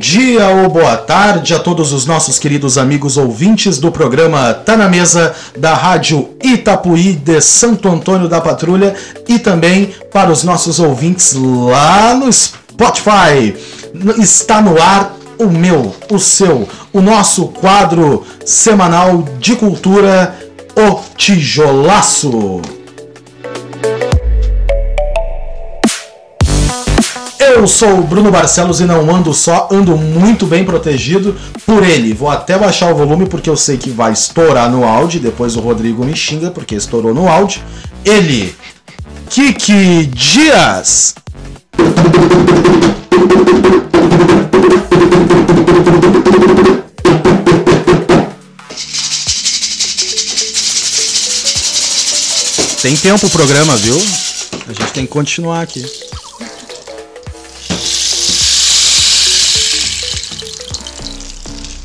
dia ou boa tarde a todos os nossos queridos amigos ouvintes do programa Tá na Mesa da Rádio Itapuí de Santo Antônio da Patrulha e também para os nossos ouvintes lá no Spotify. Está no ar o meu, o seu, o nosso quadro semanal de cultura, O Tijolaço. Eu sou o Bruno Barcelos e não ando só, ando muito bem protegido por ele. Vou até baixar o volume porque eu sei que vai estourar no áudio. Depois o Rodrigo me xinga porque estourou no áudio. Ele, Kiki Dias. Tem tempo o programa, viu? A gente tem que continuar aqui.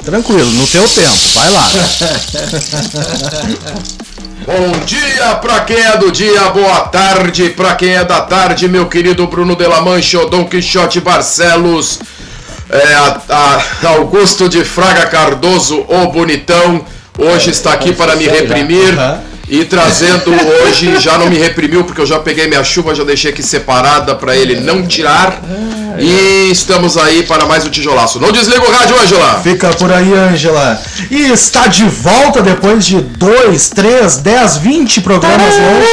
Tranquilo, no teu tempo, vai lá. Bom dia pra quem é do dia, boa tarde pra quem é da tarde, meu querido Bruno de la Mancha, o Dom Quixote Barcelos, é, a, a Augusto de Fraga Cardoso, o bonitão, hoje está aqui para me reprimir. E trazendo hoje, já não me reprimiu porque eu já peguei minha chuva, já deixei aqui separada para ele não tirar. E estamos aí para mais um tijolaço. Não desliga o rádio, Ângela! Fica por aí, Ângela. E está de volta depois de 2, 3, 10, 20 programas longos.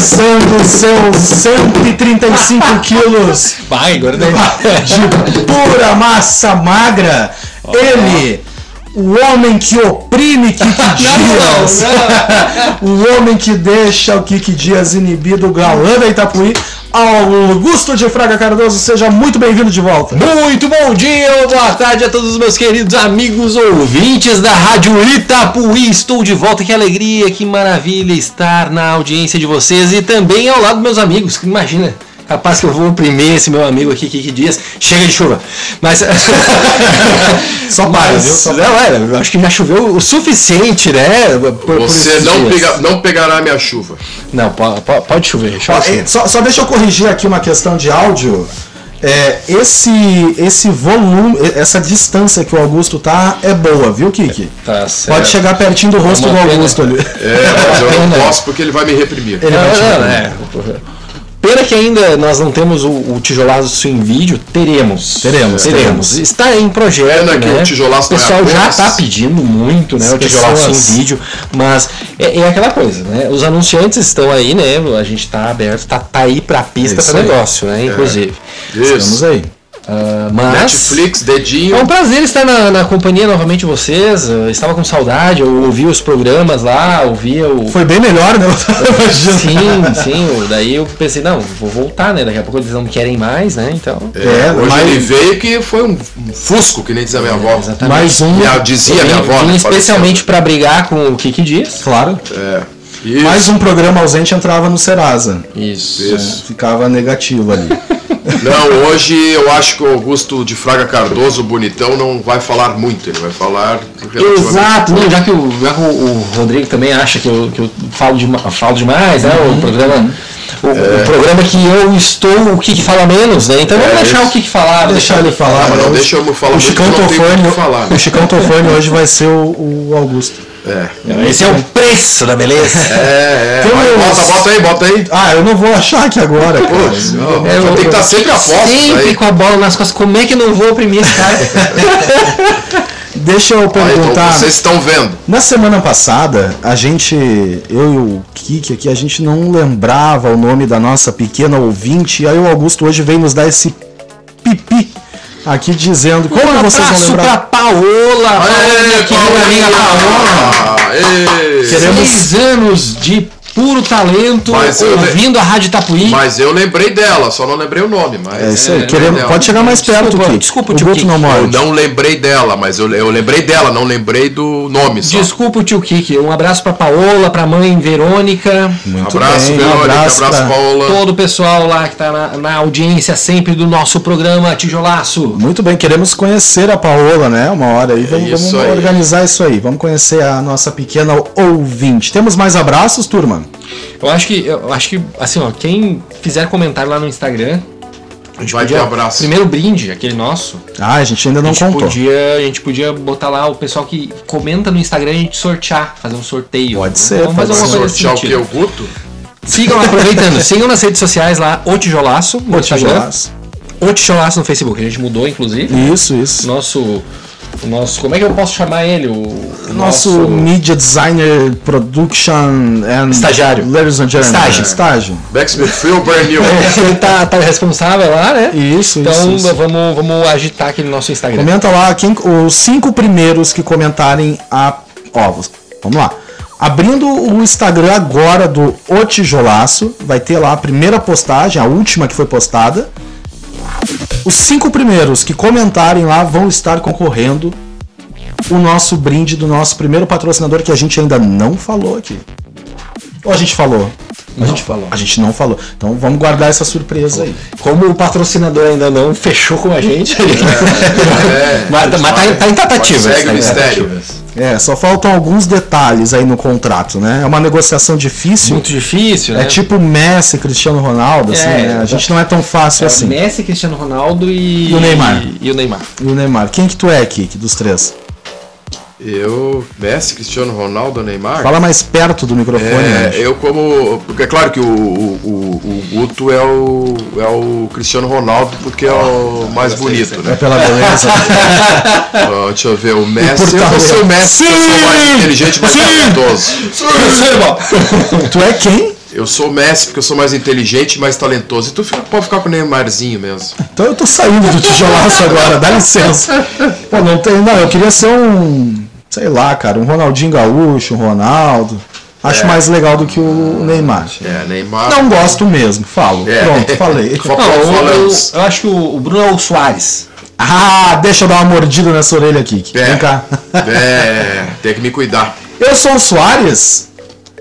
Pesando seus 135 quilos. Vai, daí. de pura massa magra, ele, o homem que oprime Kiki Dias, o homem que deixa o Kiki Dias inibido, o galã da Itapuí, Augusto de Fraga Cardoso, seja muito bem-vindo de volta. Muito bom dia ou boa tarde a todos os meus queridos amigos ouvintes da Rádio Itapuí. Estou de volta, que alegria, que maravilha estar na audiência de vocês e também ao lado dos meus amigos. Imagina, capaz que eu vou oprimir esse meu amigo aqui, Kiki Dias. Chega de chuva. Mas. Só para, Mas, viu? Só não, é, eu acho que já choveu o suficiente, né? por- por Você esses não, pega- não pegará minha chuva. Não, pode, pode chover. Sim. é, só, só deixa eu corrigir aqui uma questão de áudio. É, esse, esse volume, essa distância que o Augusto tá é boa, viu, Kiki? Tá certo. Pode chegar pertinho do rosto uma do pena. Augusto ali. É, mas eu não Não. posso porque ele vai me reprimir. Ele vai te Não, não, dar. é. Pena que ainda nós não temos o, o tijolaço em vídeo, teremos. Teremos, teremos. Está em projeto. Pena que né? o tijolaço O é pessoal já está pedindo muito, né? As o tijolaço pessoas- em vídeo, mas é, é aquela coisa, né? Os anunciantes estão aí, né? A gente está aberto, tá, tá aí para pista Isso para negócio, né? Inclusive. Estamos Isso. aí. Ah, mas Netflix, dedinho. é um prazer estar na, na companhia novamente de vocês. Eu estava com saudade, eu ouvia os programas lá, ouvia o. Foi bem melhor, né? Sim, sim. Daí eu pensei, não, vou voltar, né? Daqui a pouco eles não querem mais, né? Então. É, É, hoje mas- ele veio que foi um, fusco, que nem diz a minha avó. exatamente. Mais um. Minha- dizia minha avó. Né, especialmente para brigar com o Kiki Dias. Claro. É. Isso. Mais um programa ausente entrava no Serasa. Isso. Isso. Ficava negativo ali. Não, hoje eu acho que o Augusto de Fraga Cardoso, o bonitão, não vai falar muito. Ele vai falar relativamente Exato, não, já que, o, já que o, Rodrigo também acha que eu, que eu falo, dema- falo demais, né? Uhum. O programa. O, o programa que eu estou, o Kiki fala menos, né? Então vamos É, deixar isso. o Kiki falar. Deixar ele falar. Ah, não né? deixa eu falar o Chicão que Tofani, que falar, né? o Chicão Tofani hoje vai ser o, o Augusto. É. Esse é o preço da beleza. É, é. Vai, bota, bota aí, bota aí. Ah, eu não vou achar aqui agora. não, É, eu- ter que estar sempre a posto. Sempre aí. com a bola nas costas. Como é que eu não vou oprimir esse cara? Deixa eu Ah, então perguntar. vocês estão vendo. Na semana passada, a gente, eu e o Kiki aqui, a gente não lembrava o nome da nossa pequena ouvinte, e aí o Augusto hoje veio nos dar esse aqui dizendo como um vocês vão lembrar. pra Paola, Paola, amiga Paola. Aê! Queremos- Seis anos de puro talento, Mas eu ouvindo a Rádio Itapuí. Mas eu lembrei dela, só não lembrei o nome. Mas É isso aí. eu Queremos- lembrei dela. pode chegar mais perto, Desculpa, Kiki. desculpa, o tio Kiki. não Eu não lembrei dela, mas eu, eu lembrei dela, não lembrei do nome só. Desculpa o tio Kiki. Um abraço pra Paola, pra mãe Verônica. Muito abraço, bem, um Verônica, abraço, abraço, pra- Paola. Todo o pessoal lá que tá na, na audiência sempre do nosso programa Tijolaço. Muito bem, queremos conhecer a Paola, né? Uma hora aí. Vamos, isso vamos aí. organizar isso aí. Vamos conhecer a nossa pequena ouvinte. Temos mais abraços, turma? Eu acho que, eu acho que, assim, ó, quem fizer comentário lá no Instagram, a gente Vai ter podia, abraço. primeiro brinde, aquele nosso, Ah, a gente ainda a não gente, contou. podia, a gente podia botar lá o pessoal que comenta no Instagram e a gente sortear, fazer um sorteio. Pode ser, Vamos fazer pode uma ser. coisa Sortear o que? O Guto? Sigam lá, aproveitando, sigam nas redes sociais lá, o Tijolaço no Instagram, tijolaço. o Tijolaço no Facebook, a gente mudou, inclusive. Isso, isso. Nosso, o nosso, como é que eu posso chamar ele? O, o Nosso Media Designer Production and Estagiário. Ladies and gentlemen. Estágio. Estágio. Backsmith Phil Brand New. Ele tá, tá responsável lá, né? Isso, Então isso, isso. Vamos, vamos agitar aqui no nosso Instagram. Comenta lá quem, os cinco primeiros que comentarem a. Ó, vamos lá. Abrindo o Instagram agora do O Tijolaço, vai ter lá a primeira postagem, a última que foi postada. Os cinco primeiros que comentarem lá vão estar concorrendo o nosso brinde do nosso primeiro patrocinador que a gente ainda não falou aqui. Ou a gente falou? A gente falou. A gente não falou. Então vamos guardar essa surpresa aí. Como o patrocinador ainda não fechou com a gente, É, mas, mas tá, tá em tratativas. Segue tá o mistério. É, só faltam alguns detalhes aí no contrato, né? É uma negociação difícil. Muito difícil, né? É tipo Messi, Cristiano Ronaldo, assim, É, né? A gente não é tão fácil É, assim. Messi, Cristiano Ronaldo e... E o Neymar. E o Neymar. E o Neymar. Quem que tu é, Kiki, dos três? Eu, Messi, Cristiano Ronaldo, Neymar. Fala mais perto do microfone, É, eu como. Porque é claro que o, o, o, Guto é o, é o Cristiano Ronaldo porque é o mais bonito, É né? pela beleza. Então, deixa eu ver, o Messi. Eu vou ser o Messi, porque eu sou mais Sim! inteligente, mais Sim! talentoso. tu é quem? Eu sou o Messi porque eu sou mais inteligente e mais talentoso. E tu fica- pode ficar com o Neymarzinho mesmo. Então eu tô saindo do tijolaço agora, dá licença. Pô, não tem. Não, eu queria ser um. Sei lá, cara, um Ronaldinho Gaúcho, um Ronaldo. Acho É. mais legal do que o Neymar. É, Neymar. Não gosto mesmo, falo. É. Pronto, falei. Fa- Não, eu, eu acho que o, o Bruno é o Soares. Ah, deixa eu dar uma mordida nessa orelha aqui. É. Vem cá. É, tem que me cuidar. Eu sou o Soares?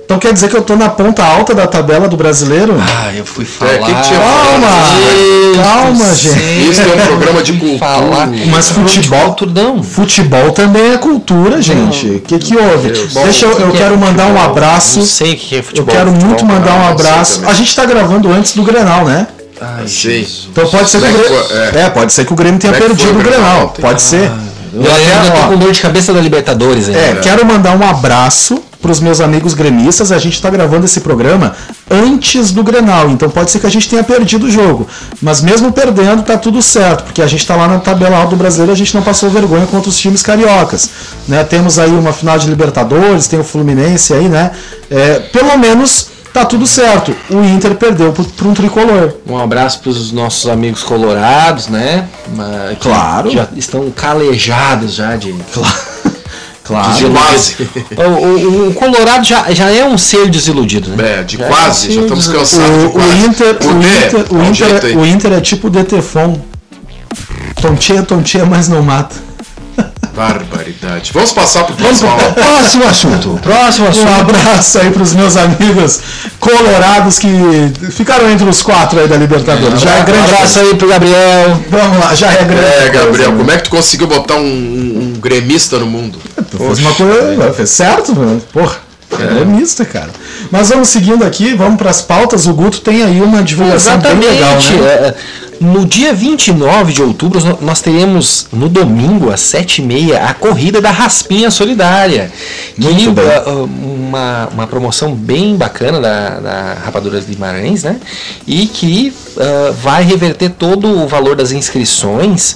Então quer dizer que eu tô na ponta alta da tabela do brasileiro? Ah, eu fui falar. É, que que tinha- Calma! Calma, gente. Isso é um programa de cultura. Falar. Mas futebol- tudo não. Futebol também é cultura, gente. O que, que houve? Deixa eu, eu que é quero mandar um abraço. Não sei o que é Eu futebol. quero muito mandar um ah, sei abraço. A gente tá gravando antes do Grenal, né? Ai, Sim. Jesus. Então pode ser que o é Grêmio. foi? É, pode ser que o Grêmio tenha é perdido o Grenal? Pode ser. Eu ainda tô com dor de cabeça da Libertadores. É, quero mandar um abraço para os meus amigos gremistas. A gente está gravando esse programa antes do Grenal, então pode ser que a gente tenha perdido o jogo. Mas mesmo perdendo, tá tudo certo, porque a gente está lá na tabela alta do brasileiro, a gente não passou vergonha contra os times cariocas. Né? Temos aí uma final de Libertadores, tem o Fluminense aí, né? É, pelo menos tá tudo certo. O Inter perdeu para um tricolor. Um abraço para os nossos amigos colorados, né? Que Claro. Já estão calejados já de. Claro. De quase. O, o- o Colorado já, já é um ser desiludido, né? É, de Já quase. é um Já estamos cansados O, o. Inter, o Inter, o Inter, aí. o Inter é tipo o Detefon. Tontinha, tontinha, mas não mata. Barbaridade. Vamos passar pro Vamos próximo próximo assunto. Próximo Um assunto. abraço aí pros meus amigos colorados que ficaram entre os quatro aí da Libertadores. Já é Um grande. abraço aí pro Gabriel. Vamos lá, já é grande. É, Gabriel, né? como é que tu conseguiu botar um, um- um gremista no mundo? Tu fez uma coisa, fez certo, mano. Porra. É mista, cara. Mas vamos seguindo aqui, vamos pras pautas. O Guto tem aí uma divulgação bem legal, Exatamente. né? É, No dia 29 de outubro, nó- nós teremos no domingo, às 7h30, a corrida da Raspinha Solidária. Que Muito bem. ah, ah, uma, uma promoção bem bacana da, da Rapadura de Guimarães, né? E que ah, vai reverter todo o valor das inscrições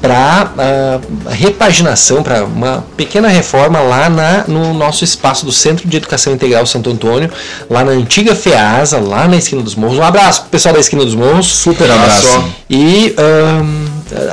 para repaginação, para uma pequena reforma lá na, no nosso espaço do Centro de Educação Integral Santo Antônio, lá na antiga FEASA, lá na esquina dos Morros. Um abraço pro pessoal da esquina dos Morros. Super abraço. abraço. E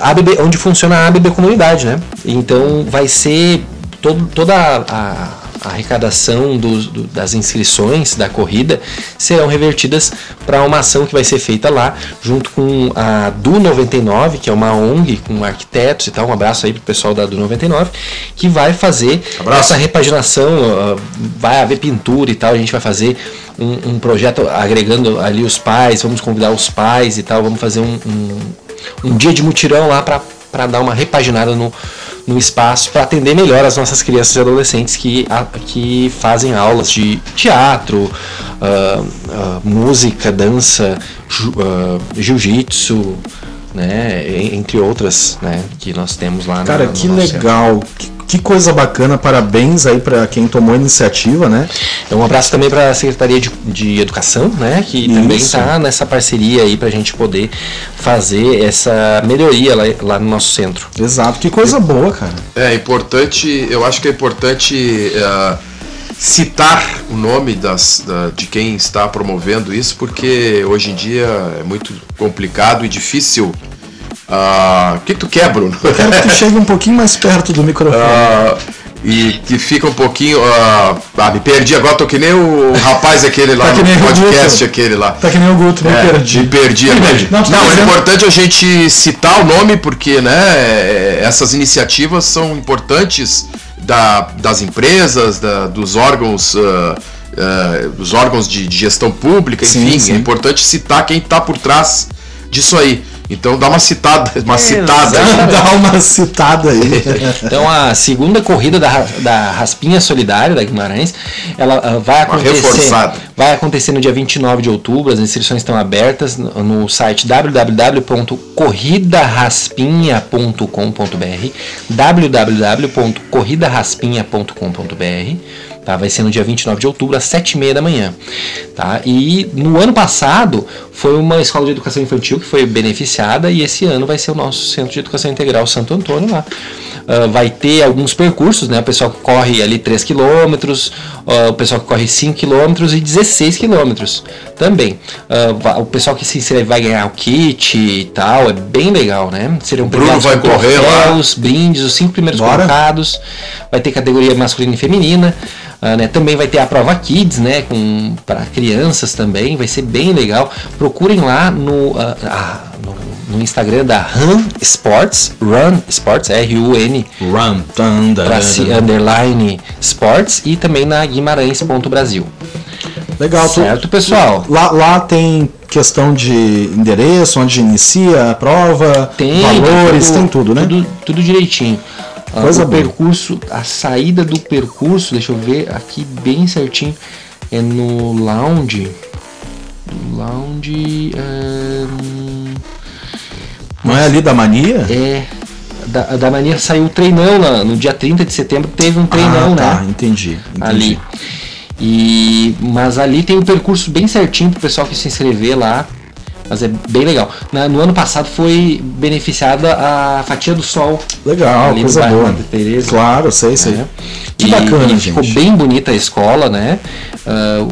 ABB, onde funciona a ABB Comunidade, né? Então vai ser todo, toda a, a arrecadação dos- do- das inscrições da corrida serão revertidas para uma ação que vai ser feita lá, junto com a Du 99, que é uma ONG com arquitetos e tal. Um abraço aí pro pessoal da Du 99, que vai fazer Abraço. essa repaginação, vai haver pintura e tal, a gente vai fazer um, um projeto agregando ali os pais, vamos convidar os pais e tal, vamos fazer um, um, um dia de mutirão lá para dar uma repaginada no, no espaço, para atender melhor as nossas crianças e adolescentes que, a- que fazem aulas de teatro, ah, ah, música, dança, ju- ah, jiu-jitsu, né, en- entre outras, né, que nós temos lá Cara, no, no que centro. Que, coisa bacana. Parabéns aí pra quem tomou a iniciativa, né? Um abraço também para a Secretaria de, de Educação, né? Que também Isso. está nessa parceria aí para a gente poder fazer essa melhoria lá, lá no nosso centro. Exato. Que coisa boa, cara. É importante, eu acho que é importante eh, citar o nome das, da- de quem está promovendo isso, porque hoje em dia é muito complicado e difícil. Ah, O que, que tu quer, Bruno? Quero que tu chegue um pouquinho mais perto do microfone. Ah, e que fica um pouquinho. ah, ah, me perdi agora, tô que nem o rapaz aquele lá Tá que nem no podcast, aquele lá. Tá que nem o Guto, me É, perdi. Me perdi agora. Não, Não, tá é dizendo- importante a gente citar o nome porque, né, essas iniciativas são importantes da, das empresas, da- dos órgãos, ah, ah, dos órgãos de, de gestão pública, Sim, enfim, sim. é importante citar quem está por trás disso aí. Então dá uma citada, uma citada. aí. Dá uma citada aí. Então a segunda corrida da, da Raspinha Solidária da Guimarães, ela ah, vai acontecer, vai acontecer no dia 29 de outubro, as inscrições estão abertas no, no site www.corridaraspinha.com.br www.corridaraspinha.com.br Tá, vai ser no dia 29 de outubro, às 7h30 da manhã. Tá? E no ano passado foi uma escola de educação infantil que foi beneficiada e esse ano vai ser o nosso Centro de Educação Integral Santo Antônio lá. Ah, vai ter alguns percursos, né? O pessoal corre ali 3 o pessoal que corre 5 km e 16 km também. Va- o pessoal que se inscreve vai ganhar o kit e tal, é bem legal, né? Serão Bruno vai correr lá. troféus, brindes, os cinco primeiros Bora. colocados. Vai ter categoria masculina e feminina. ah, né? Também vai ter a prova Kids, né? Com para crianças também. Vai ser bem legal. Procurem lá no, ah, ah, no, no Instagram da Run Sports, Run Sports, R-U-N Run. Underline Sports e também na Guimarães.brasil. Legal, tu- Certo, pessoal? Lá, lá tem questão de endereço, onde inicia a prova, Tem valores, tem tudo, né? Tudo, tudo direitinho. Ah, Coisa o boa. percurso, a saída do percurso, deixa eu ver aqui bem certinho, é no lounge. Lounge. Não é ali da mania? é. Da, da mania saiu o treinão lá, no dia 30 de setembro teve um treinão, ah, tá, né? entendi, entendi. ali. E mas ali tem um percurso bem certinho pro pessoal que se inscrever lá. Mas é bem legal. Na- no ano passado foi beneficiada a fatia do sol. Legal, ali coisa boa. Teresa. Claro, sei, sei. né? Que E- bacana, e gente. ficou bem bonita a escola, né? Ah,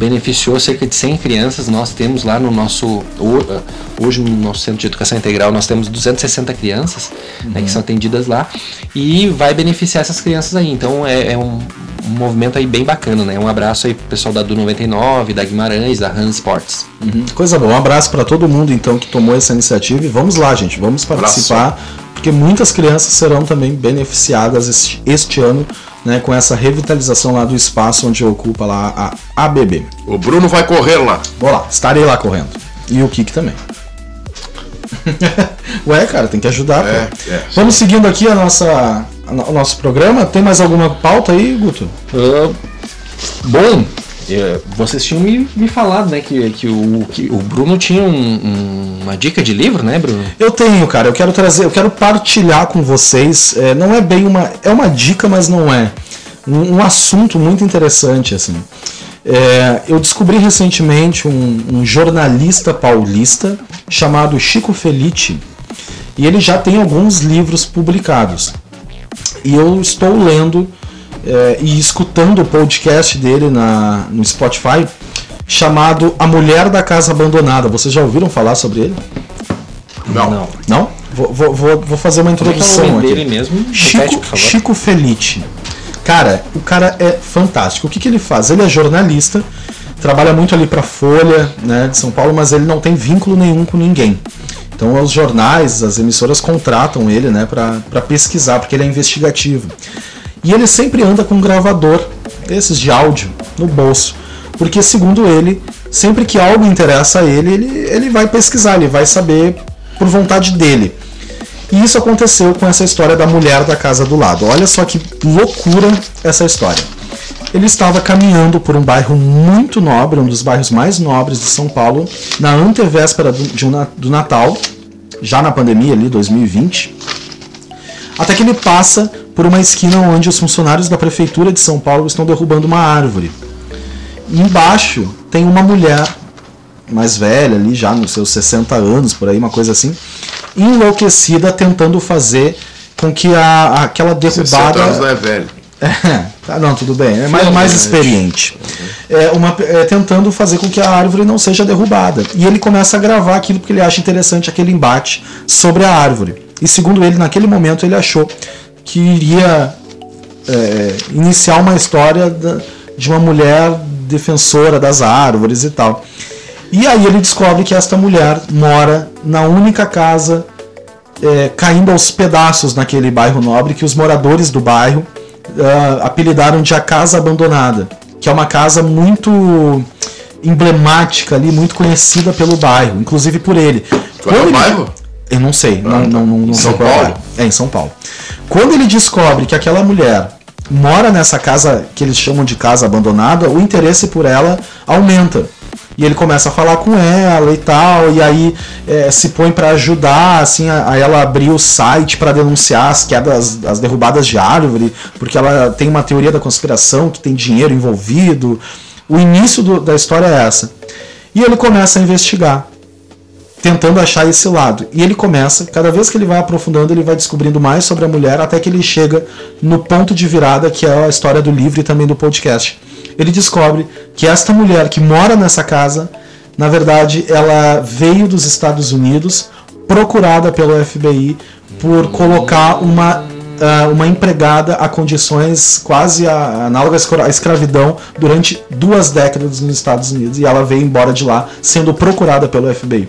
beneficiou cerca de 100 crianças. Nós temos lá no nosso ah, hoje no nosso centro de educação integral nós temos 260 crianças né, Uhum. que são atendidas lá e vai beneficiar essas crianças aí. Então é, é um, um movimento aí bem bacana, né? Um abraço aí pro pessoal da Du 99, da Guimarães, da Han Sports. Uhum. Coisa boa. Um abraço para todo mundo então que tomou essa iniciativa e vamos lá, gente, vamos participar, porque muitas crianças serão também beneficiadas este, este ano, né, com essa revitalização lá do espaço onde ocupa lá a ABB. O Bruno vai correr lá. Vou lá, estarei lá correndo. E o Kik também. Ué, cara, tem que ajudar. É, é. Vamos seguindo aqui a nossa, a o nosso programa. Tem mais alguma pauta aí, Guto? Ah, bom, eh, vocês tinham me, me falado, né, que, que, o, que o Bruno tinha um- um- uma dica de livro, né, Bruno? Eu tenho, cara. Eu quero trazer, eu quero partilhar com vocês. é, não é bem uma, é uma dica, mas não é um, um assunto muito interessante assim. É, eu descobri recentemente um, um jornalista paulista chamado Chico Felice e ele já tem alguns livros publicados. E eu estou lendo é, e escutando o podcast dele na, no Spotify chamado A Mulher da Casa Abandonada. Vocês já ouviram falar sobre ele? Não. Não? Vou, vou, vou, vou fazer uma Como é que é o introdução nome aqui. dele mesmo? Repete, Chico, por favor. Chico Felice. Cara, o cara é fantástico. O que, que ele faz? Ele é jornalista, trabalha muito ali pra Folha, né, de São Paulo, mas ele não tem vínculo nenhum com ninguém. Então os jornais, as emissoras contratam ele, né, para pesquisar, porque ele é investigativo. E ele sempre anda com um gravador, esses de áudio, no bolso. Porque, segundo ele, sempre que algo interessa a ele, ele, ele vai pesquisar, ele vai saber por vontade dele. E isso aconteceu com essa história da mulher da casa do lado. Olha só que loucura essa história. Ele estava caminhando por um bairro muito nobre, um dos bairros mais nobres de São Paulo, na antevéspera do, de um, do Natal, já na pandemia ali, 2020. Até que ele passa por uma esquina onde os funcionários da prefeitura de São Paulo estão derrubando uma árvore. E embaixo tem uma mulher mais velha ali, já nos seus 60 anos, por aí, uma coisa assim, enlouquecida tentando fazer com que a, aquela derrubada. anos não é velho. É, tá, não, tudo bem. É mais, mais experiente. É, uma, é, tentando fazer com que a árvore não seja derrubada. E ele começa a gravar aquilo porque ele acha interessante aquele embate sobre a árvore. E segundo ele, naquele momento, ele achou que iria é, iniciar uma história de uma mulher defensora das árvores e tal. E aí ele descobre que esta mulher mora na única casa é, caindo aos pedaços naquele bairro nobre que os moradores do bairro uh, apelidaram de a casa abandonada, que é uma casa muito emblemática ali, muito conhecida pelo bairro, inclusive por ele. Qual é o bairro? Eu não sei, não, não, não, não São qual Paulo? É. é em São Paulo. Quando ele descobre que aquela mulher mora nessa casa que eles chamam de casa abandonada, o interesse por ela aumenta. E ele começa a falar com ela e tal, e aí é, se põe para ajudar, assim, a, a, ela abrir o site para denunciar as quedas, as derrubadas de árvore, porque ela tem uma teoria da conspiração que tem dinheiro envolvido. O início do, da história é essa. E ele começa a investigar tentando achar esse lado. E ele começa, cada vez que ele vai aprofundando, ele vai descobrindo mais sobre a mulher, até que ele chega no ponto de virada, que é a história do livro e também do podcast. Ele descobre que esta mulher que mora nessa casa, na verdade, ela veio dos Estados Unidos, procurada pelo FBI por colocar uma uma empregada a condições quase análogas à escravidão durante duas décadas nos Estados Unidos e ela veio embora de lá sendo procurada pelo FBI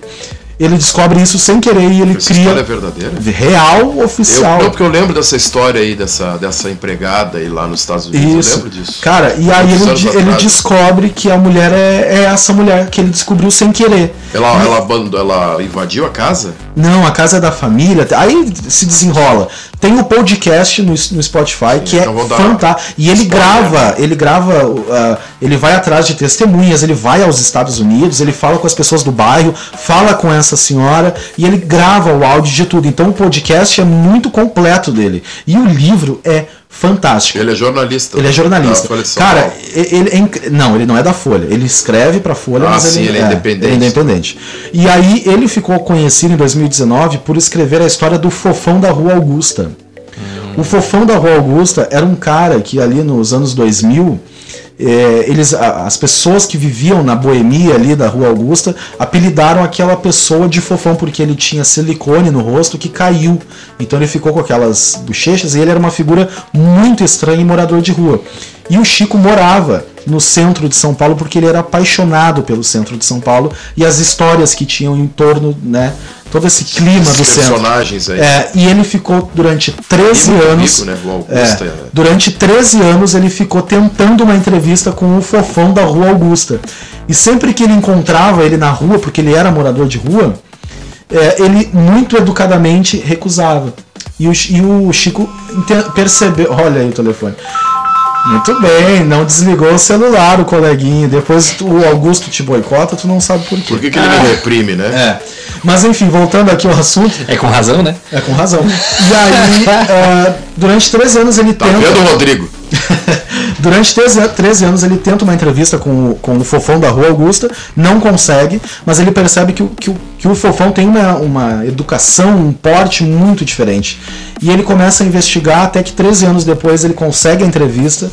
ele descobre isso sem querer e ele Essa cria. história é verdadeira? Real oficial. Eu, não, porque eu lembro dessa história aí, dessa, dessa empregada aí lá nos Estados Unidos. Isso. Eu lembro disso. Cara, e aí ele, ele descobre que a mulher é, é essa mulher que ele descobriu sem querer. Ela, ela, abandou, ela invadiu a casa? Não, a casa é da família. Aí se desenrola. Tem o podcast no, no Spotify que é então fantástico. E ele grava, ele grava, uh, ele vai atrás de testemunhas, ele vai aos Estados Unidos, ele fala com as pessoas do bairro, fala com essa senhora e ele grava o áudio de tudo. Então o podcast é muito completo dele. E o livro é fantástico. Ele é jornalista. Ele é jornalista. Cara, ele é não, ele não é da Folha. Ele escreve pra Folha, Ah, mas sim, ele é independente. ele é independente. E aí ele ficou conhecido em 2019 por escrever a história do Fofão da Rua Augusta. Hum. O Fofão da Rua Augusta era um cara que ali nos anos 2000 é, eles, as pessoas que viviam na boemia ali da Rua Augusta apelidaram aquela pessoa de fofão porque ele tinha silicone no rosto que caiu. Então ele ficou com aquelas bochechas e ele era uma figura muito estranha e morador de rua. E o Chico morava no centro de São Paulo porque ele era apaixonado pelo centro de São Paulo e as histórias que tinham em torno, né? Todo esse clima do Esses centro. personagens aí. É, e ele ficou durante 13 muito anos. rico, né? Augusta, é, é. durante 13 anos ele ficou tentando uma entrevista com o fofão da Rua Augusta. E sempre que ele encontrava ele na rua, porque ele era morador de rua, é, ele muito educadamente recusava. E o, e o Chico percebeu. Olha aí o telefone. Muito bem, não desligou o celular, o coleguinha. Depois tu- o Augusto te boicota, tu não sabe por quê. Por que, que ele me reprime, né? É. Mas enfim, voltando aqui ao assunto, É com razão, né? é com razão. E aí, ah, durante 13 anos ele Tá tenta. vendo, Rodrigo? durante 13, 13 anos ele tenta uma entrevista com, o- com o Fofão da Rua Augusta, não consegue, mas ele percebe que, o- que, o- que o Fofão tem uma, uma educação, um porte muito diferente. E ele começa a investigar até que 13 anos depois ele consegue a entrevista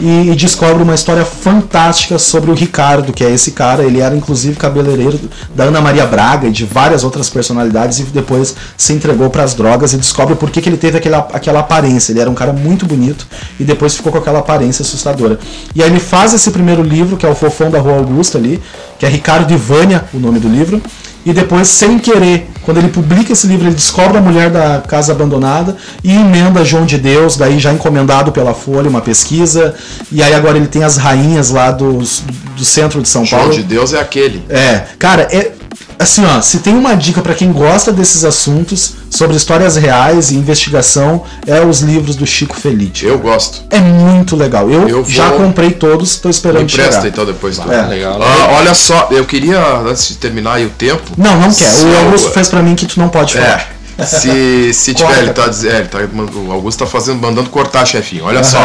e, e descobre uma história fantástica sobre o Ricardo, que é esse cara. Ele era inclusive cabeleireiro da Ana Maria Braga e de várias outras personalidades e depois se entregou para as drogas e descobre por que, que ele teve aquela, aquela aparência. Ele era um cara muito bonito e depois ficou com aquela aparência assustadora. E aí ele faz esse primeiro livro, que é o Fofão da Rua Augusta ali, que é Ricardo de Vânia, o nome do livro e depois, sem querer, quando ele publica esse livro, ele descobre a mulher da casa abandonada e emenda João de Deus, daí já encomendado pela Folha, uma pesquisa, e aí agora ele tem as rainhas lá do, do centro de São João Paulo. de Deus é aquele. É, cara, é, assim, ó, se tem uma dica para quem gosta desses assuntos sobre histórias reais e investigação, é os livros do Chico Felice. Eu gosto. É muito legal. Eu, Eu vou- já comprei todos, estou Me esperando empresta chegar. então depois do. É. Legal. Ah, olha só, eu queria, antes de terminar aí o tempo. Não, não quer. O eu- Augusto fez para mim que tu não pode falar. É. Se, se tiver, Corta. ele tá dizendo. É, ele tá, o Augusto tá fazendo, mandando cortar, chefinho. Olha só.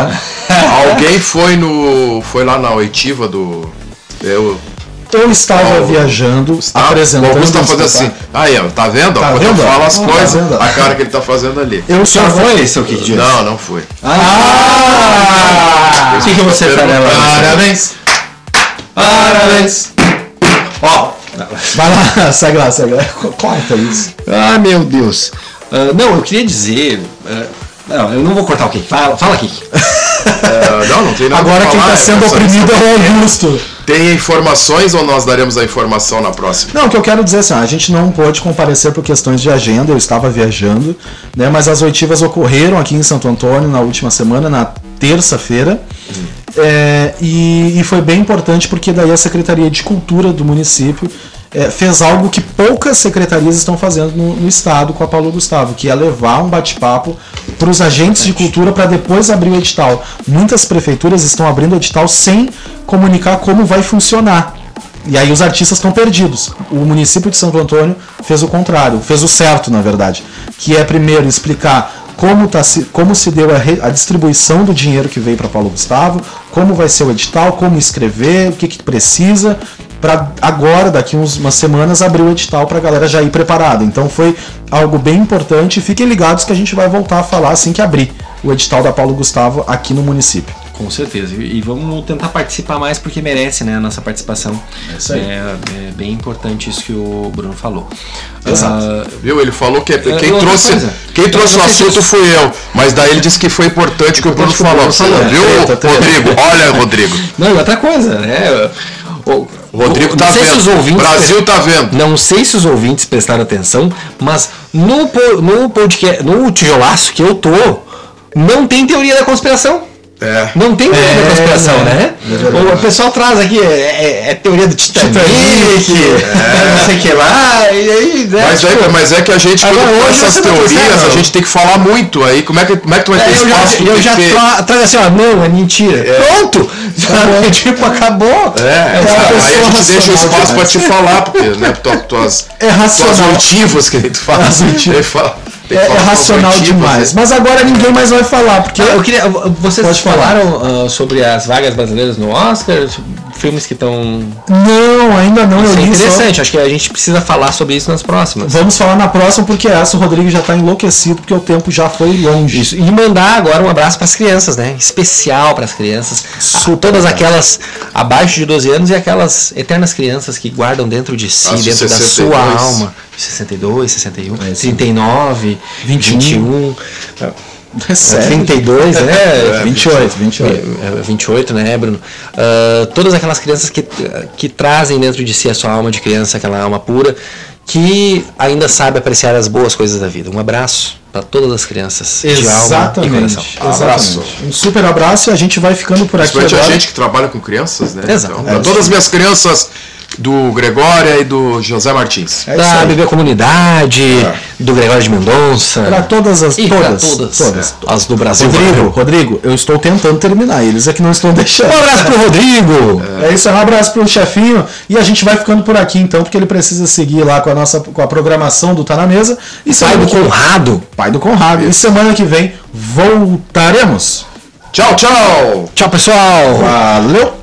Alguém foi no. Foi lá na oitiva do. Eu, Eu estava viajando, tá, apresentando. o Augusto tá um fazendo assim. espetáculo. Aí, ó, tá vendo? Tá Quando vendo? falo as tá coisas, vendo? a cara que ele tá fazendo ali. Eu O estava... foi, seu Kik Dias? Não, não foi. Ah! O que, que você tá levando? Parabéns! Parabéns! Ó, vai lá, segue lá, segue lá. Corta isso. Ah, meu Deus. Ah, não, eu queria dizer. ah, não, eu não vou cortar o Kik. Fala, fala Kik. É, não, não tem nada Agora quem falar, tá é sendo só- oprimido é o Augusto. Tem informações ou nós daremos a informação na próxima? Não, o que eu quero dizer é assim, a gente não pôde comparecer por questões de agenda, eu estava viajando, né? Mas as oitivas ocorreram aqui em Santo Antônio na última semana, na terça-feira. É, e, e foi bem importante porque daí a Secretaria de Cultura do município é, fez algo que poucas secretarias estão fazendo no, no estado com a Paulo Gustavo, que é levar um bate-papo para os agentes de cultura para depois abrir o edital. Muitas prefeituras estão abrindo o edital sem comunicar como vai funcionar. E aí os artistas estão perdidos. O município de Santo Antônio fez o contrário, fez o certo, na verdade, que é primeiro explicar como, tá se, como se deu a, re- a distribuição do dinheiro que veio para Paulo Gustavo, como vai ser o edital, como escrever, o que, que precisa, para agora, daqui uns, umas semanas, abrir o edital para a galera já ir preparada. Então foi algo bem importante. Fiquem ligados que a gente vai voltar a falar assim que abrir o edital da Paulo Gustavo aqui no município. Com certeza. E e vamos tentar participar mais porque merece, né, a nossa participação. É isso aí. É, é bem importante isso que o Bruno falou. Exato. Ah, Viu? Ele falou que é- quem trouxe, quem trouxe o se assunto fui eu, mas daí ele disse que foi importante que o Bruno que o falou. Bruno falou. Viu. Rodrigo? Olha, Rodrigo. não, outra coisa, né? O, Rodrigo tá não sei se vendo. os ouvintes Brasil tá vendo. Não sei se os ouvintes prestaram atenção, mas no, no podcast, no tijolaço que eu tô, não tem teoria da conspiração. É. Não tem teoria É, da conspiração, né? né? É o pessoal traz aqui, é, é- é teoria do Titanic, é. não sei o que lá, e aí, né? Mas, tipo, é, mas é que a gente, quando Agora, faz hoje essas teorias, a gente tem que falar muito. Aí como é que, como é que tu vai ter é, eu já, espaço? eu já ter- tra trago assim, ó, não, é mentira. Pronto! Sabe? tipo, acabou. É, uma sabe? aí a gente deixa o espaço pra demais. te falar, porque, né, tu, tuas, É racional. tuas oitivas que tu fala. As oitivas. Que É, é racional demais. né? Mas agora ninguém mais vai falar, porque Eu queria. Vocês falaram ah, sobre as vagas brasileiras no Oscar, filmes que estão. Não, ainda não. Isso eu é li só- interessante, acho que a gente precisa falar sobre isso nas próximas. Vamos falar na próxima, porque essa o Rodrigo já tá enlouquecido, porque o tempo já foi longe. Isso. E mandar agora um abraço para as crianças, né? Especial para as crianças. Super, Todas cara. aquelas abaixo de 12 anos e aquelas eternas crianças que guardam dentro de si, dentro da 62. sua alma. 62, 61, É, sim. 39, 21. 21, É sério? 32, né? 28, 28. É, é, 28, né, Bruno? Ah, todas aquelas crianças que, que trazem dentro de si a sua alma de criança, aquela alma pura, que ainda sabe apreciar as boas coisas da vida. Um abraço para todas as crianças de alma e Exatamente. coração. Abraço. Exatamente. Um super abraço e a gente vai ficando por aqui Principalmente a agora. gente que trabalha com crianças, né? Exato. Então, É, pra isso. todas as minhas crianças do Gregória e do José Martins. É da. Bebê Comunidade, É. do Gregório de Mendonça. Pra todas as e pra todas, todas, todas. as do Brasil. Rodrigo, Rodrigo, eu estou tentando terminar, eles é que não estão deixando. Um abraço pro Rodrigo. É isso, um abraço pro chefinho. E a gente vai ficando por aqui então, porque ele precisa seguir lá com a nossa com a programação do Tá na Mesa. E Pai do que- Conrado. Pai do Conrado. E semana que vem voltaremos. Tchau, tchau! Tchau, pessoal. Valeu!